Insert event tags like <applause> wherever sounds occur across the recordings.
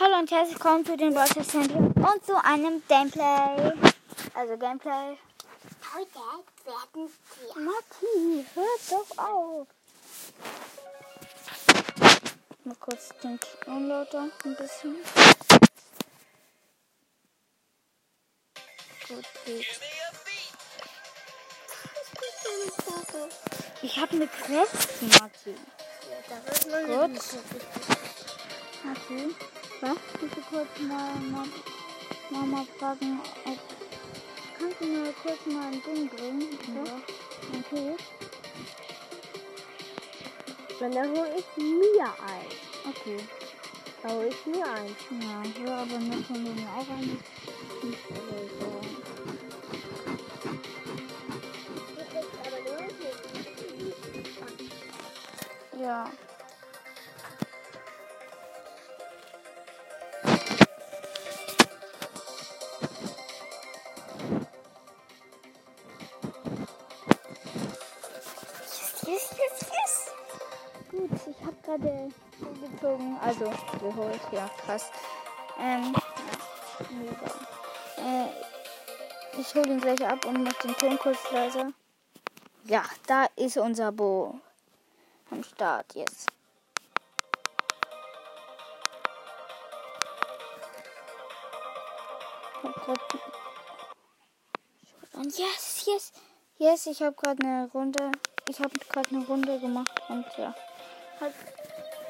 Hallo und herzlich willkommen zu den Broadcast Champions und zu einem Gameplay. Also Gameplay. Heute werden wir Matti, hör doch auf. Mal kurz den Ton lauter ein bisschen. Gut geht's. Ich habe eine Quest, Matti. Gut. Matti, was? Du kurz mal Mama, fragen, ob... Kannst du mir kurz mal ein Ding bringen? Ja. Okay. Dann hole ich mir ein. Okay. Da hole ich mir ein. Ja, ja, aber müssen wir mir auch ein... Nicht. Ja. Gerade gezogen, also geholt, ja, fast. Ähm, ja. Äh, ich hole ihn gleich ab und mache den Ton kurz leiser. Ja, da ist unser Bo am Start jetzt. Yes, yes, yes, ich habe gerade eine Runde, ich habe gerade eine Runde gemacht und ja, hat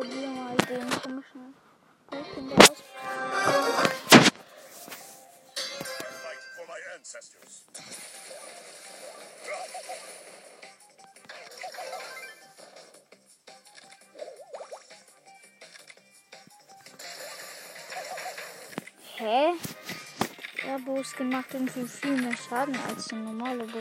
Probier mal den komischen Pokémon aus. Hä? Der Bo-Skin macht irgendwie viel mehr Schaden als der normale Bo.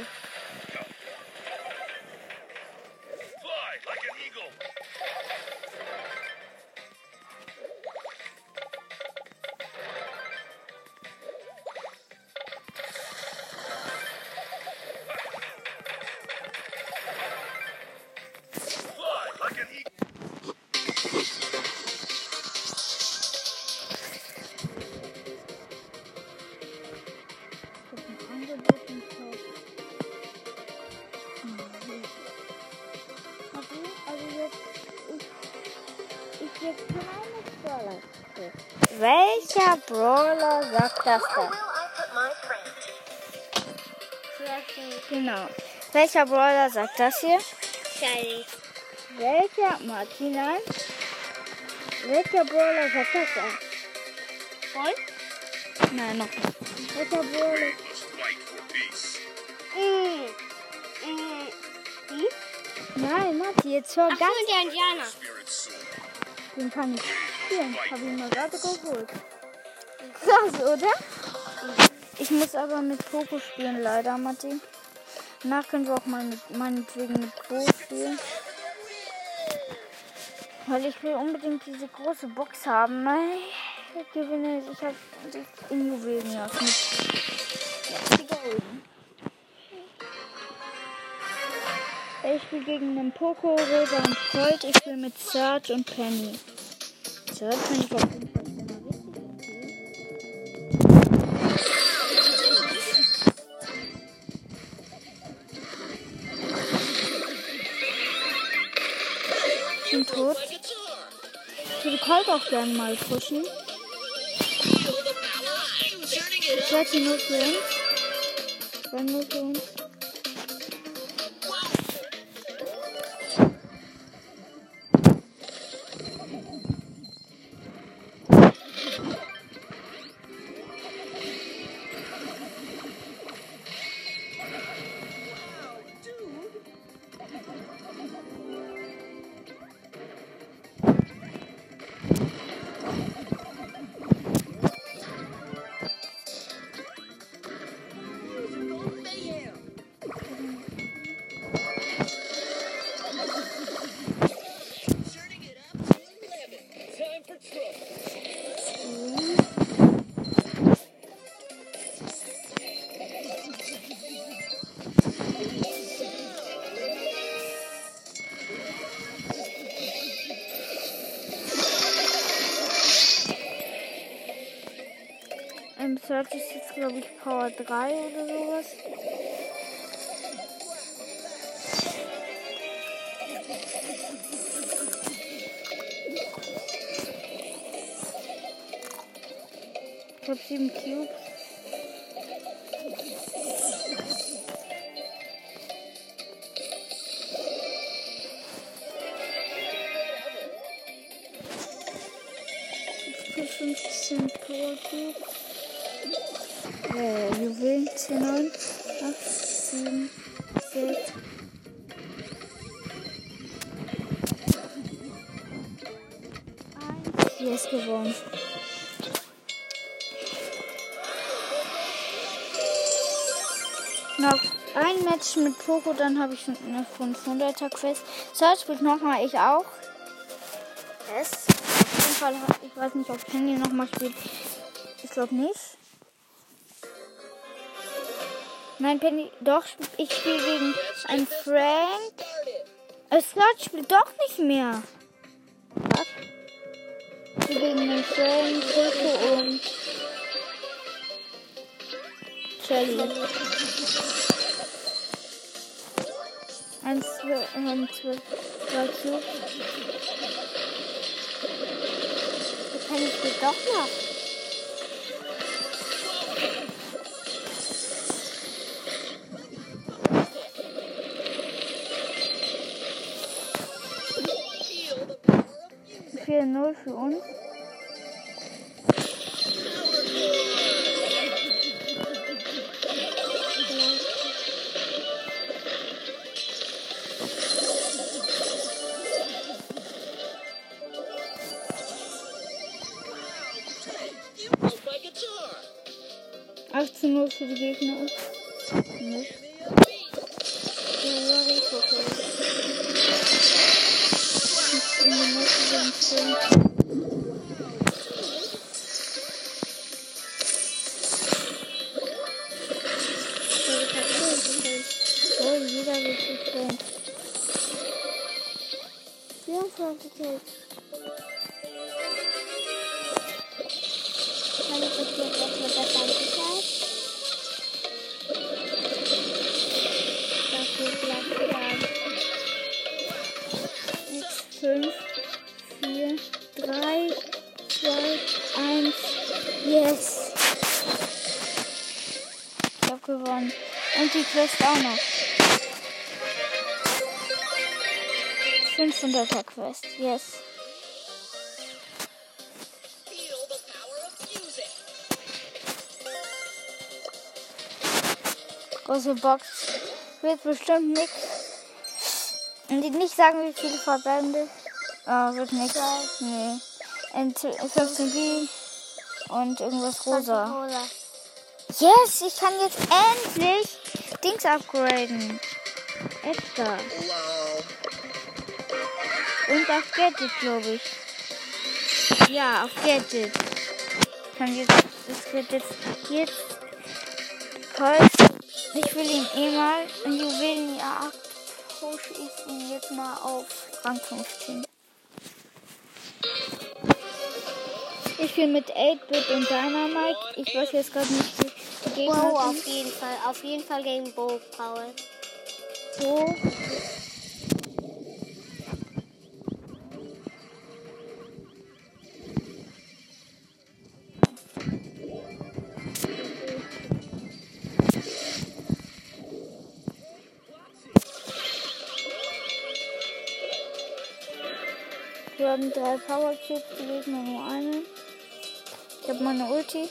Print? Genau. Welcher Brawler sagt das hier? Shiny. Welcher Martina? Welcher Brawler sagt das denn? Voll? Nein, noch nicht. Welcher Brawler? Mm. Mm. Nein, Matti, jetzt hör Ach ganz. der Indianer. Den kann ich spielen. Hab ich mir gerade geholt. Krass, oder? Ich muss aber mit Poco spielen, leider, Matti. Danach können wir auch mal mit, meinetwegen mit Bo spielen. Weil ich will unbedingt diese große Box haben. Ich gewinne, ich habe in Juwelenjagd mit ja. Ich spiele gegen einen Poco, Rosa und Colt. Ich spiele mit Serge und Penny. Serge finde ich auch gerne mal pushen. Ich werde sie nur für uns. Nur für uns. Power 3 oder sowas. Ich habe sieben Cubes. Für 15 Power Cubes. Äh, Juwelen 10, 9, 8, 7, 6. Yes, gewonnen. Noch ein Match mit Poco, dann habe ich eine 500er Quest. Search spielt nochmal, ich auch. Yes. Auf jeden Fall, ich weiß nicht, ob Penny nochmal spielt. Ich glaube nicht. Nein, Penny, doch, ich spiele gegen einen Frank. Äh, Search spielt doch nicht mehr. Was? Gegen einen Frank, Poco und Shelly. Eins, zwei, ähm, zwei, zwei Cubes. Die Penny spielt doch noch. Vier null für uns. Acht zu null für die Gegner. Yes! Ich hab gewonnen. Und die Quest auch noch. 500er Quest. Yes. Große Box. Wird bestimmt nichts. Und die nicht sagen, wie viele Verbände. Oh, wird nicht. Nee. In 15 B und irgendwas rosa. Rosa. Yes, ich kann jetzt endlich Dings upgraden. Edgar. Und auf Gadget, glaube ich. Ja, auf Gadget. Kann jetzt, das wird jetzt, jetzt toll. Ich will ihn eh mal in Juwelenjagd pushe ich ihn jetzt mal auf Rang 15. Ich spiele mit 8-Bit und Dynamite. Ich weiß jetzt gerade nicht, wie die Gegner Wow, auf jeden Fall. Auf jeden Fall gegen Bo Paul. So. Drei Power Cubes, Gegner nur einen. Ich habe meine Ulti.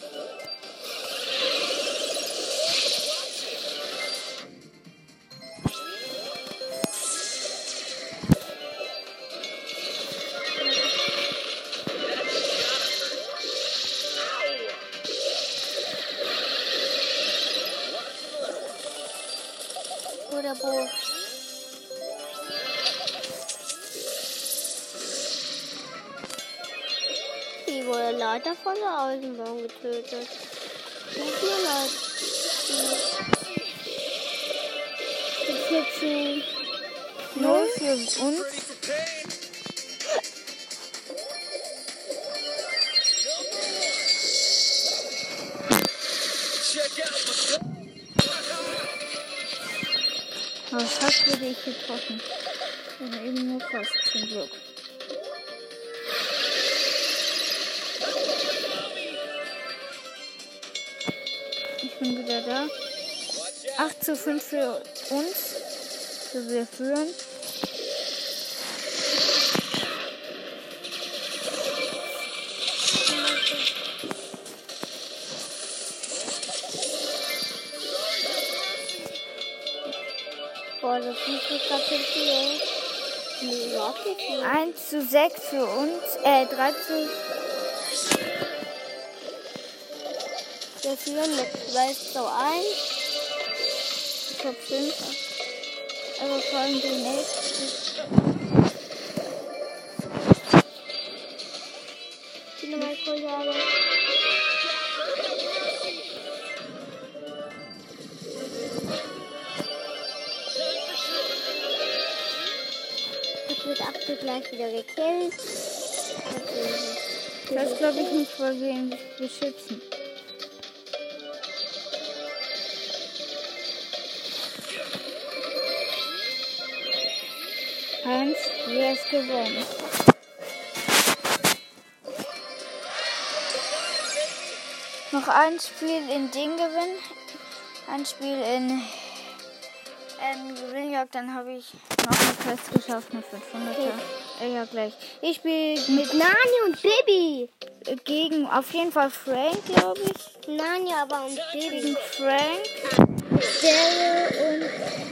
Oder Bo. Leiter von der Außenbahn getötet. So viele Leute. hier zu. Null für uns. Was hat wurde ich getroffen? Aber eben nur fast zum Glück. Wieder da. 8 zu 5 für uns. So wir führen. Boah, das ist Rocket League. 1 zu 6 für uns. Äh, 3 zu. Wir führen mit 12 zu 1. Ich hab 5. Aber vor allem den nächsten. Dynamite-Kollege. Jetzt wird Akte gleich wieder gekillt. Das glaube ich nicht, weil wir ihn beschützen. Gewonnen? Noch ein Spiel in Ding gewinnen. Ein Spiel in ähm, Gewinnjagd, dann habe ich noch eine Quest geschafft, eine 500er. Äh, Ja, gleich. Ich spiele mit Nani und Baby. äh, gegen auf jeden Fall Frank, glaube ich. Nani aber und Baby. Gegen Frank, Daryl und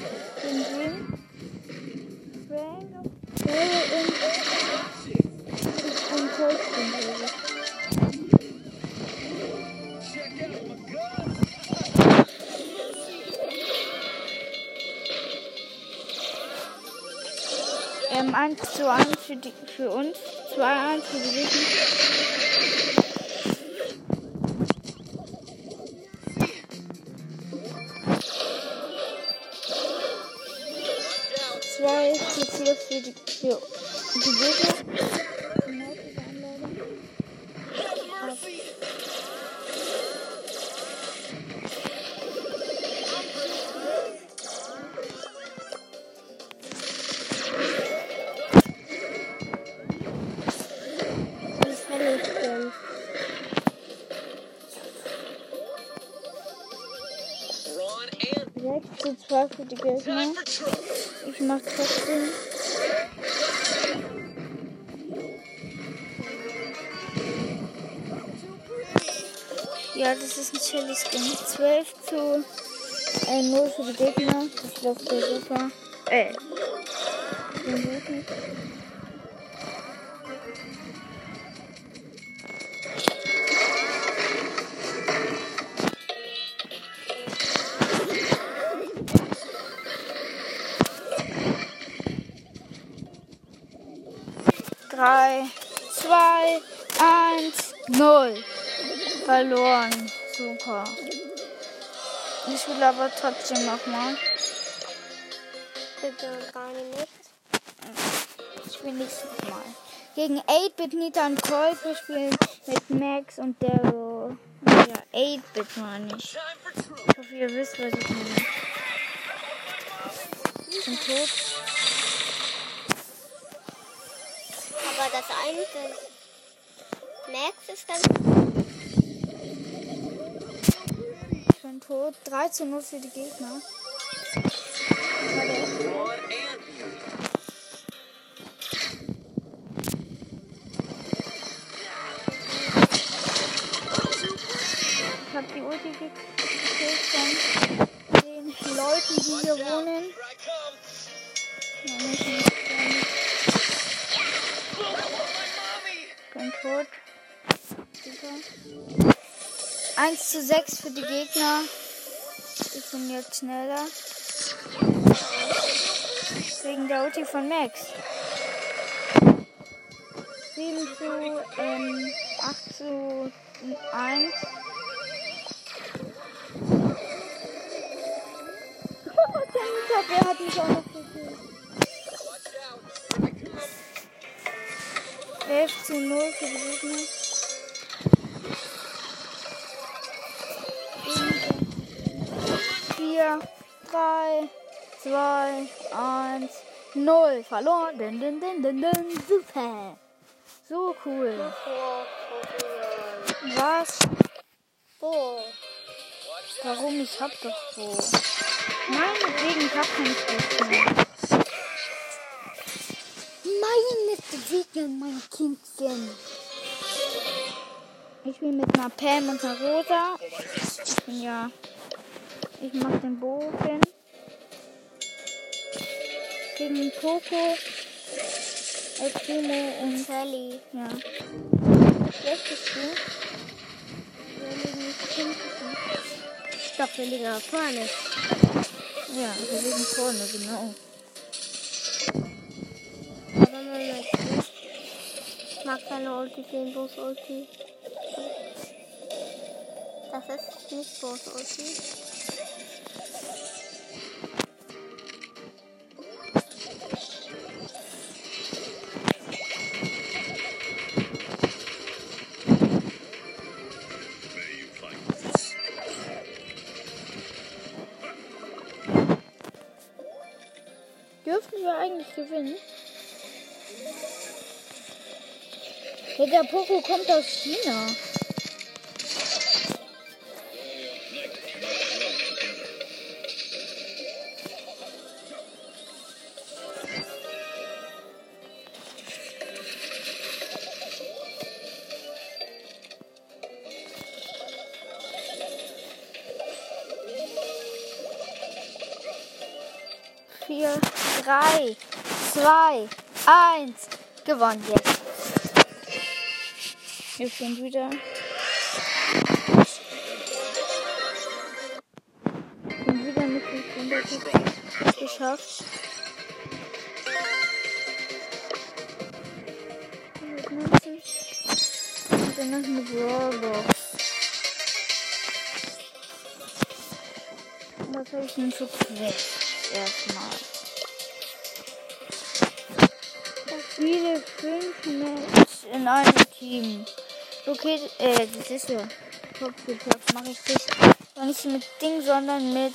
Ähm, 1 zu 1 für, die, für uns, 2-1 für die Gegner. Zwei zu vier für die, für die Gegner. Das kann ich denn. Ron and 6 zu 2 für die Gegner. time for trouble. Ich mach trotzdem. Ja, das ist ein chilly Skin. 12 zu äh, 0 für die Gegner. Das läuft ja super. Äh. den Guten. Verloren. Super. Ich will aber trotzdem nochmal. Bitte gar nicht. Ich will nächstes Mal. Gegen 8-Bit, Nita und Colt. Wir spielen mit Max und Daryl. Ja, 8-Bit meine ich. Ich hoffe, ihr wisst, was ich meine. Ich bin tot. Aber das eine, Max ist ganz Ich bin tot. 3 zu 0 für die Gegner. Ich habe die Ulti gekillt von den Leuten, die hier wohnen. here I come. Ja, nicht, nicht, nicht. Oh, my mommy. bin tot. Super. 1 zu 6 für die Gegner. Ich bin jetzt schneller. Wegen der Ulti von Max. 7 zu ähm, 8 zu 1. <laughs> der Mieter, der hat mich auch noch gekillt. Watch out. Here I come. 11 zu 0 für die Gegner. Vier, drei, 2, 1, 0. Verloren. Dun, dun, dun, dun, dun. Super. So cool. Was? Wo? Warum? Ich hab doch so. Meinetwegen, ich hab kein Stress mehr. Meinetwegen, mein Kindchen. Ich bin mit einer Pam und einer Rosa. Ja. Ich mach den Bogen. Gegen Poco, El Primo und Sally. ja. Schlechtest du? Wir liegen nicht hinten. Doch, wir liegen auf vorne. Ja, wir liegen vorne, genau. Aber Moment. Ich mag keine Ulti sehen, bloß Ulti. Das ist nicht bloß Ulti. Poco kommt aus China. Vier, drei, zwei, eins. Gewonnen jetzt. Wir sind wieder. Sind wieder mit dem Wunderkick geschafft. 190. Und dann noch eine Brawlbox. Was habe ich denn für Quest? Erstmal. Spiele fünf Match in einem Team. Okay, äh, das ist ja. Kopfgepackt mache ich das. Aber nicht mit Ding, sondern mit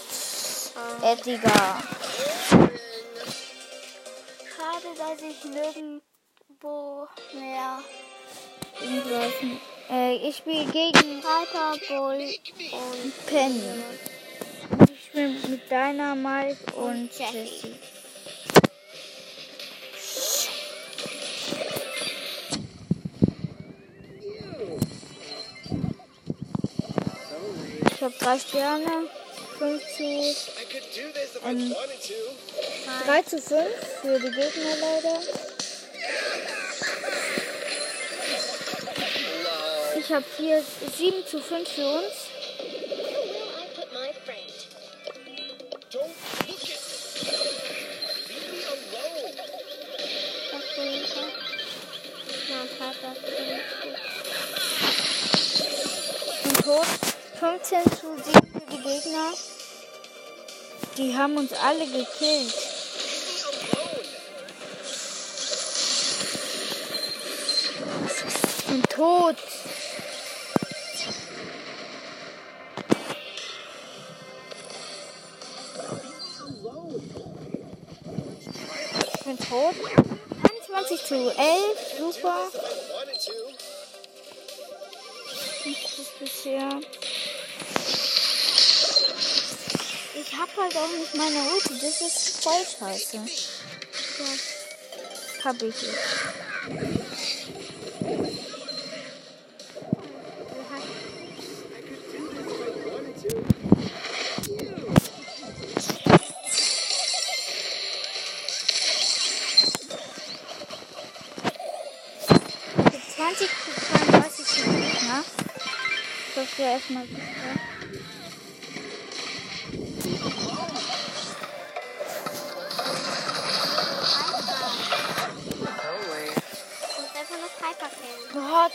Edgar. Schade, dass ich nirgendwo mehr irgendwas. Äh, ich spiele gegen Hyper Bull und Penny. Ich spiele mit Dynamite und Jessie. Ich habe drei Sterne. 5 zu, ähm, 3 zu 5 für die Gegner leider. Ich habe 7 zu 5 für uns. Die haben uns alle gekillt. Bin tot. Bin tot. 21 zu 11. Super. Ist bisher. Ich hab halt auch nicht meine Ulti. Das ist voll scheiße. Ja. Hab ich jetzt. Mit 20 zu 32 für die Gegner. Das wäre erstmal Gott.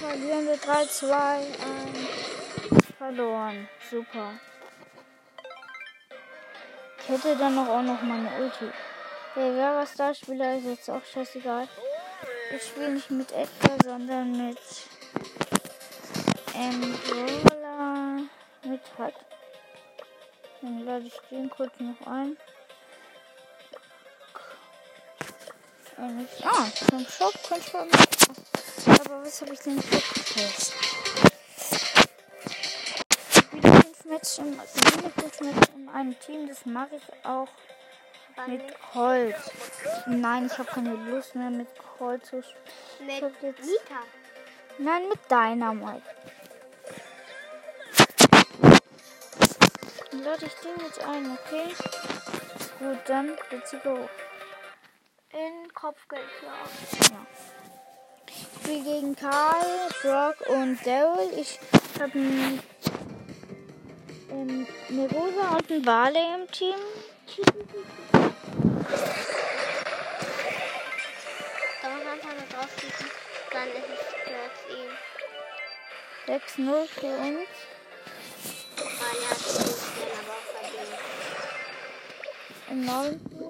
Verlieren wir 3, 2, 1. Verloren. Super. Ich hätte dann noch auch noch meine Ulti. Der Vera Star Spieler ist jetzt auch scheißegal. Ich spiele nicht mit Edgar, sondern mit Brawler. Mit hat. Dann lade ich den kurz noch ein. Ich, ah, vom Shop könnte ich mal. Aber was habe ich denn für Couples? Wieder fünf Matches im, wieder fünf Matches in einem Team. Das mache ich auch mit Colt. Nein, ich habe keine Lust mehr mit Colt zu spielen. Mit Nita. Nein, mit Dynamite. Dann lade ich den jetzt ein, okay? Gut, dann let's go in Kopf geklappt. Ja. Ich spiele gegen Karl, Brock und Daryl. Ich habe ähm, eine Rosa und einen Barley im Team. Da man einfach nur draufklicken, dann ist es ihn. 6-0 für uns. Ah, ja, das ist aber auch verdient. Im 9.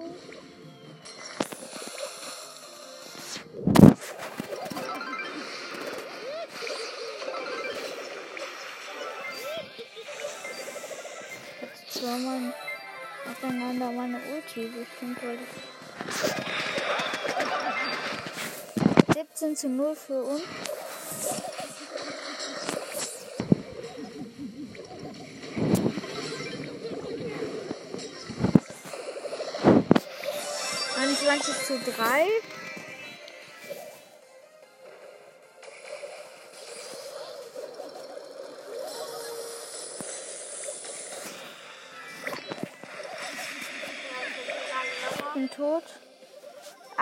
soll man aufeinander meine Ulti bestimmt wollte. 17 zu 0 für uns. Einundzwanzig zu drei.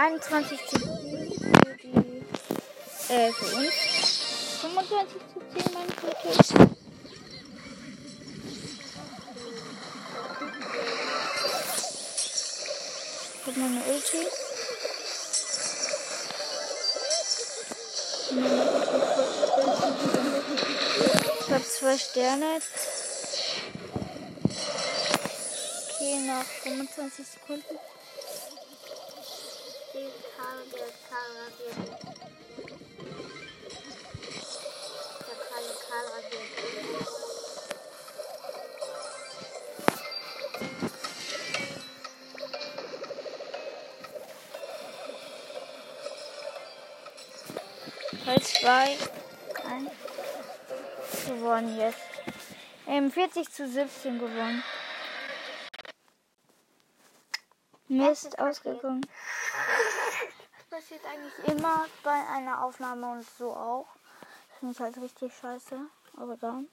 21 zu 10 für die. Äh, für uns. 25 zu 10 mein Tote. Ich hab meine Ulti. Meine Ulti Ich hab zwei Sterne. Okay, nach 25 Sekunden. Die Karl, der Karl rasiert. Der Karl, Karl rasiert. Teil 2. 1. Gewonnen jetzt. Ähm, 40 zu 17 gewonnen. Mist ausgegangen. Das passiert eigentlich immer bei einer Aufnahme und so auch. Das finde ich halt richtig scheiße. Aber dann.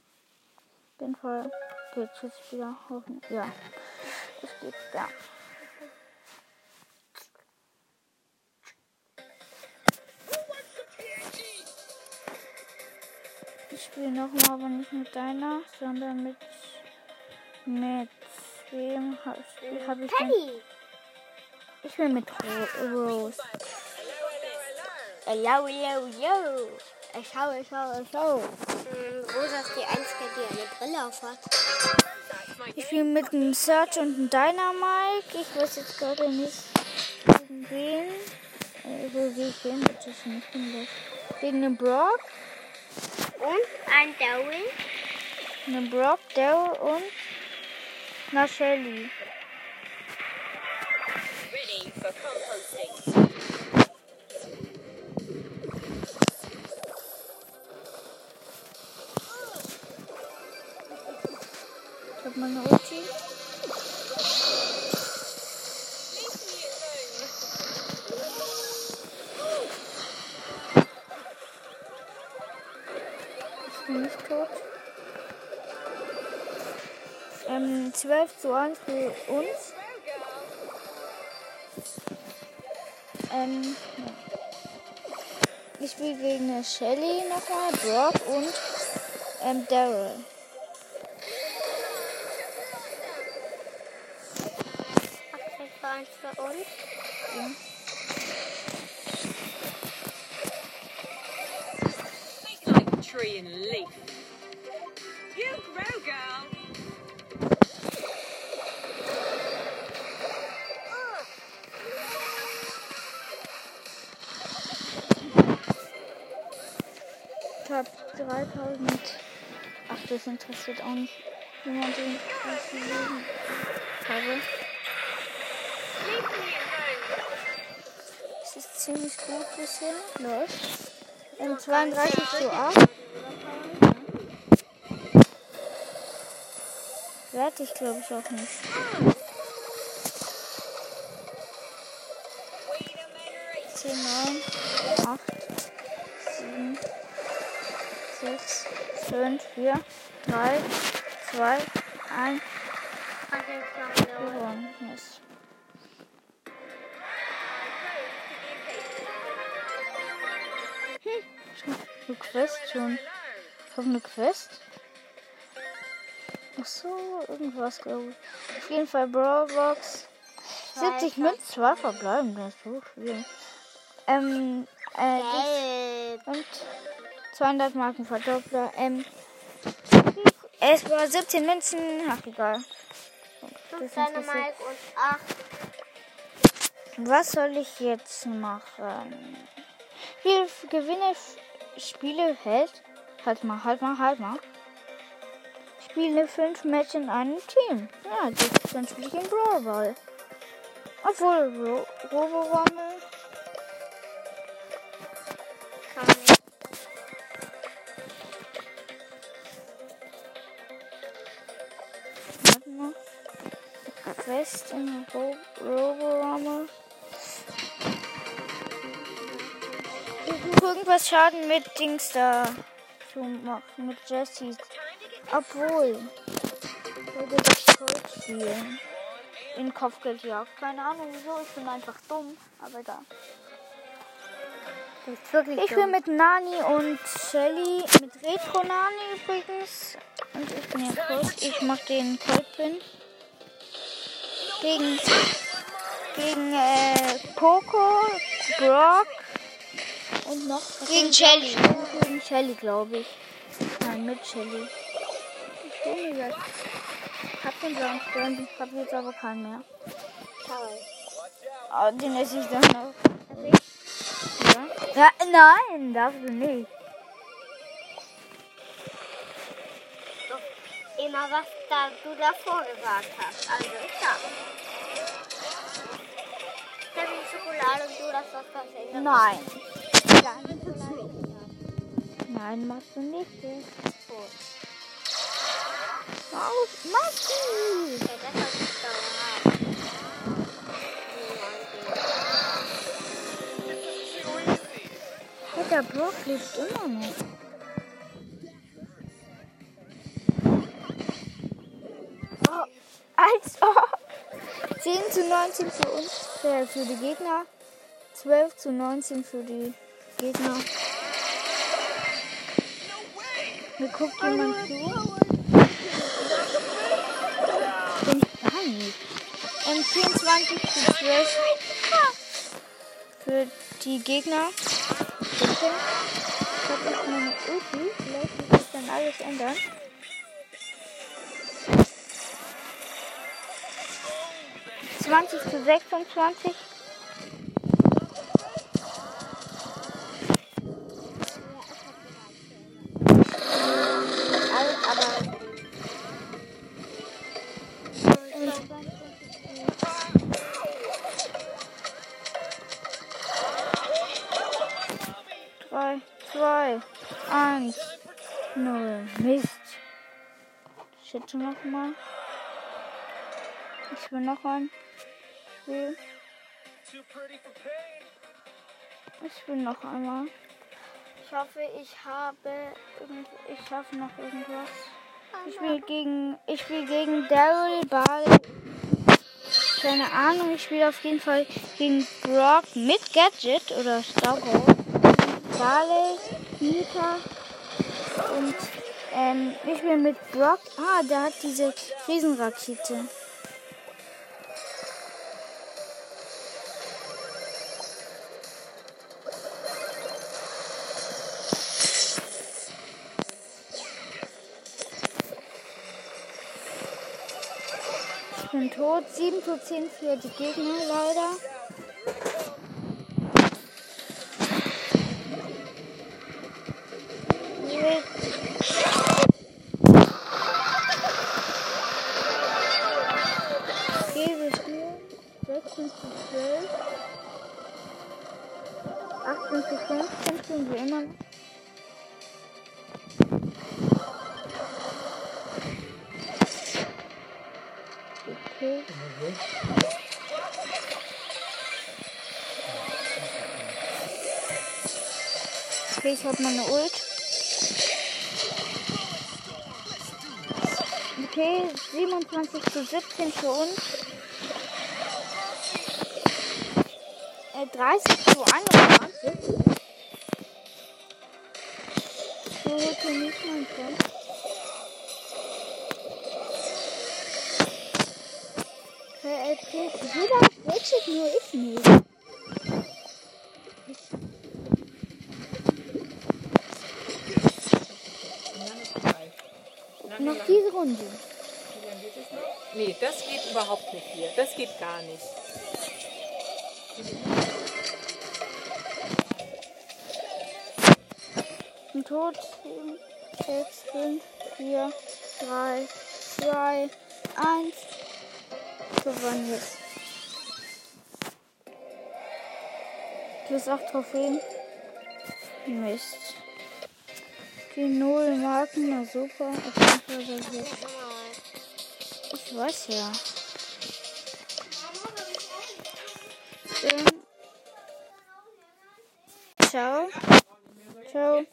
Auf jeden Fall geht's jetzt wieder. Ja. Es geht, ja. Ich spiele nochmal, aber nicht mit deiner, sondern mit. Mit wem habe hab ich? Penny! Ich will mit Ro Rose. Hello, hello, hello. Ich schau, ich schau, ich schau. Ähm, Rosa ist die Einzige, die eine Brille auf hat. Ich spiele mit einem Search und einem Dynamite. Ich weiß jetzt gerade nicht gegen wen. Äh, wo sehe ich den? Das ist nicht das. Gegen den Brock. Und ein Darwin. Einen Brock, Daryl und eine Shelly. Ready for composting. 11 zu 1 für uns. Ähm, ich spiele gegen der Shelly nochmal, Brock und ähm, Daryl. eins für uns. Tree and leaf. 3000. Ach, das interessiert auch nicht. wie man den Leben habe. Es ist ziemlich gut bisher. Läuft. Ähm, 32 zu 8. Werde ich glaube ich auch nicht. 4, 3, 2, 1. Gewonnen. Yes. Hm, eine Quest schon. Ich habe eine Quest. Ach so, irgendwas, glaube ich. Auf jeden Fall Brawlbox. 70 Münzen, zwei verbleiben, das ist so viel. Ähm, äh, und 200 Marken Verdoppler. Ähm, es war 17 Münzen. Ach, egal. Das Fünf interessiert- Dynamite und acht. Was soll ich jetzt machen? Wie Gewinne Spiele hält? Halt mal, halt mal, halt mal. Spiele fünf Matches in einem Team. Ja, das ist dann spiele ich in Brawl Ball. Obwohl, Ro Quest in Ro Robo Rumble. Irgendwas Schaden mit Dings da zu machen, mit Jessie. Obwohl. Würde das Gold spielen. In Kopfgeldjagd. Keine Ahnung wieso, ich bin einfach dumm. Aber egal. Ich bin mit Nani und Shelly, mit Retro Nani übrigens. Und ich bin ja Colt. Ich mach den Coltpin. Gegen, gegen äh, Coco, Brock und noch gegen Shelly. Gegen Shelly, glaube ich. Nein, mit Shelly. Ich bin jetzt. Ich hab den blauen ich hab jetzt aber keinen mehr. Oh, den esse ich dann noch. Ja? ja? Nein, darfst du nicht. Immer was da du davor gesagt hast. Also ich hab. Ich hab die Schokolade und du das was das in der Nein. Nein, machst du nicht. Aus, Maki! Okay, das hat ich dauerhaft. Der Brock lebt immer noch. 10 zu 19 für uns, äh, für die Gegner. 12 zu 19 für die Gegner. Mir guckt jemand zu. Bin ich gar nicht. Und 24 zu 12 für die Gegner. Ich habe jetzt meine Ulti. Vielleicht wird sich dann alles ändern. Zwanzig zu sechsundzwanzig. Alles aber. Drei, zwei, eins, null. Mist. Ich noch mal. Ich will noch ein Spiel. Ich will noch einmal. Ich hoffe, ich habe ich schaffe noch irgendwas. Ich spiele gegen ich spiele gegen Daryl Ball. Keine Ahnung, ich spiele auf jeden Fall gegen Brock mit Gadget oder Starboy. Barley, Nita und ähm, ich bin mit Brock. Ah, der hat diese Riesenrakete. Bin tot. 7 zu 10 für die Gegner leider. Ich habe meine Ult. Okay, 27 zu 17 für uns. Äh, 30 zu 21. So heute nicht mein Freund. Okay, okay. Jeder wechselt nur ich nicht. Runde. Wie lange geht es noch? Nee, das geht überhaupt nicht hier. Das geht gar nicht. Ein Tod. 6, 5, 4, 3, 2, 1. Gewonnen jetzt. Plus 8 Trophäen. Mist. Die 0 Marken, na super. Auf jeden Fall war das- Ich weiß ja. Dann. Ciao. Ciao.